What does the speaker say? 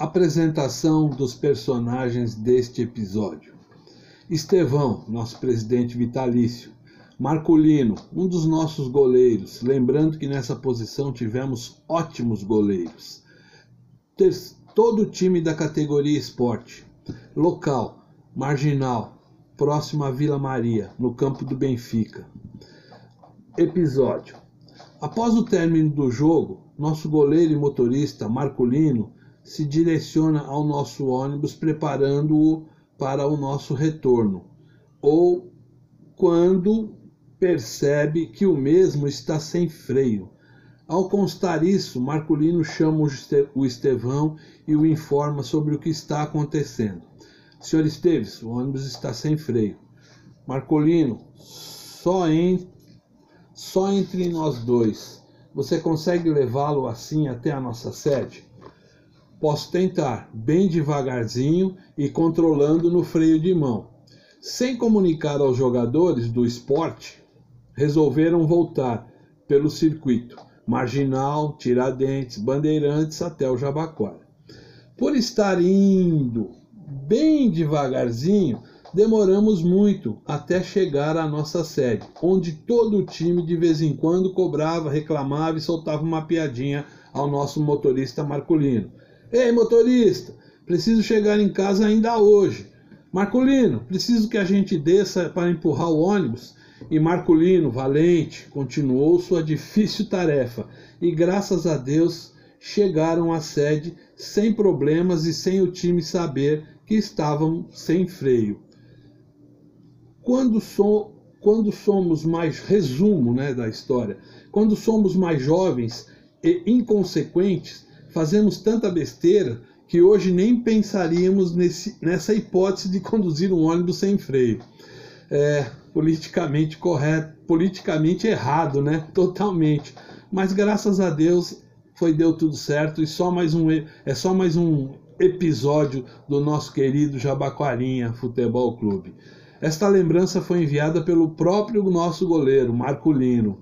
Apresentação dos personagens deste episódio: Estevão, nosso presidente vitalício. Marculino, um dos nossos goleiros. Lembrando que nessa posição tivemos ótimos goleiros. Ter todo o time da categoria esporte. Local: Marginal, próximo à Vila Maria, no campo do Benfica. Episódio: Após o término do jogo, nosso goleiro e motorista Marculino se direciona ao nosso ônibus preparando-o para o nosso retorno, ou quando percebe que o mesmo está sem freio. Ao constar isso, Marculino chama o Estevão e o informa sobre o que está acontecendo. Senhor Esteves, o ônibus está sem freio. Marcolino, só, em, só entre nós dois. Você consegue levá-lo assim até a nossa sede? Posso tentar, bem devagarzinho e controlando no freio de mão. Sem comunicar aos jogadores do esporte, resolveram voltar pelo circuito Marginal, Tiradentes, Bandeirantes até o Jabaquara. Por estar indo bem devagarzinho, demoramos muito até chegar à nossa sede, onde todo o time de vez em quando cobrava, reclamava e soltava uma piadinha ao nosso motorista Marculino. Ei, motorista, preciso chegar em casa ainda hoje. Marculino, preciso que a gente desça para empurrar o ônibus. E Marculino, valente, continuou sua difícil tarefa e, graças a Deus, chegaram à sede sem problemas e sem o time saber que estavam sem freio. Quando, so, quando somos mais resumo né, da história, quando somos mais jovens e inconsequentes, fazemos tanta besteira que hoje nem pensaríamos nesse, nessa hipótese de conduzir um ônibus sem freio. É politicamente correto, politicamente errado, né? Totalmente. Mas graças a Deus foi deu tudo certo e só mais um é só mais um episódio do nosso querido Jabaquarinha Futebol Clube. Esta lembrança foi enviada pelo próprio nosso goleiro, Marco Lino.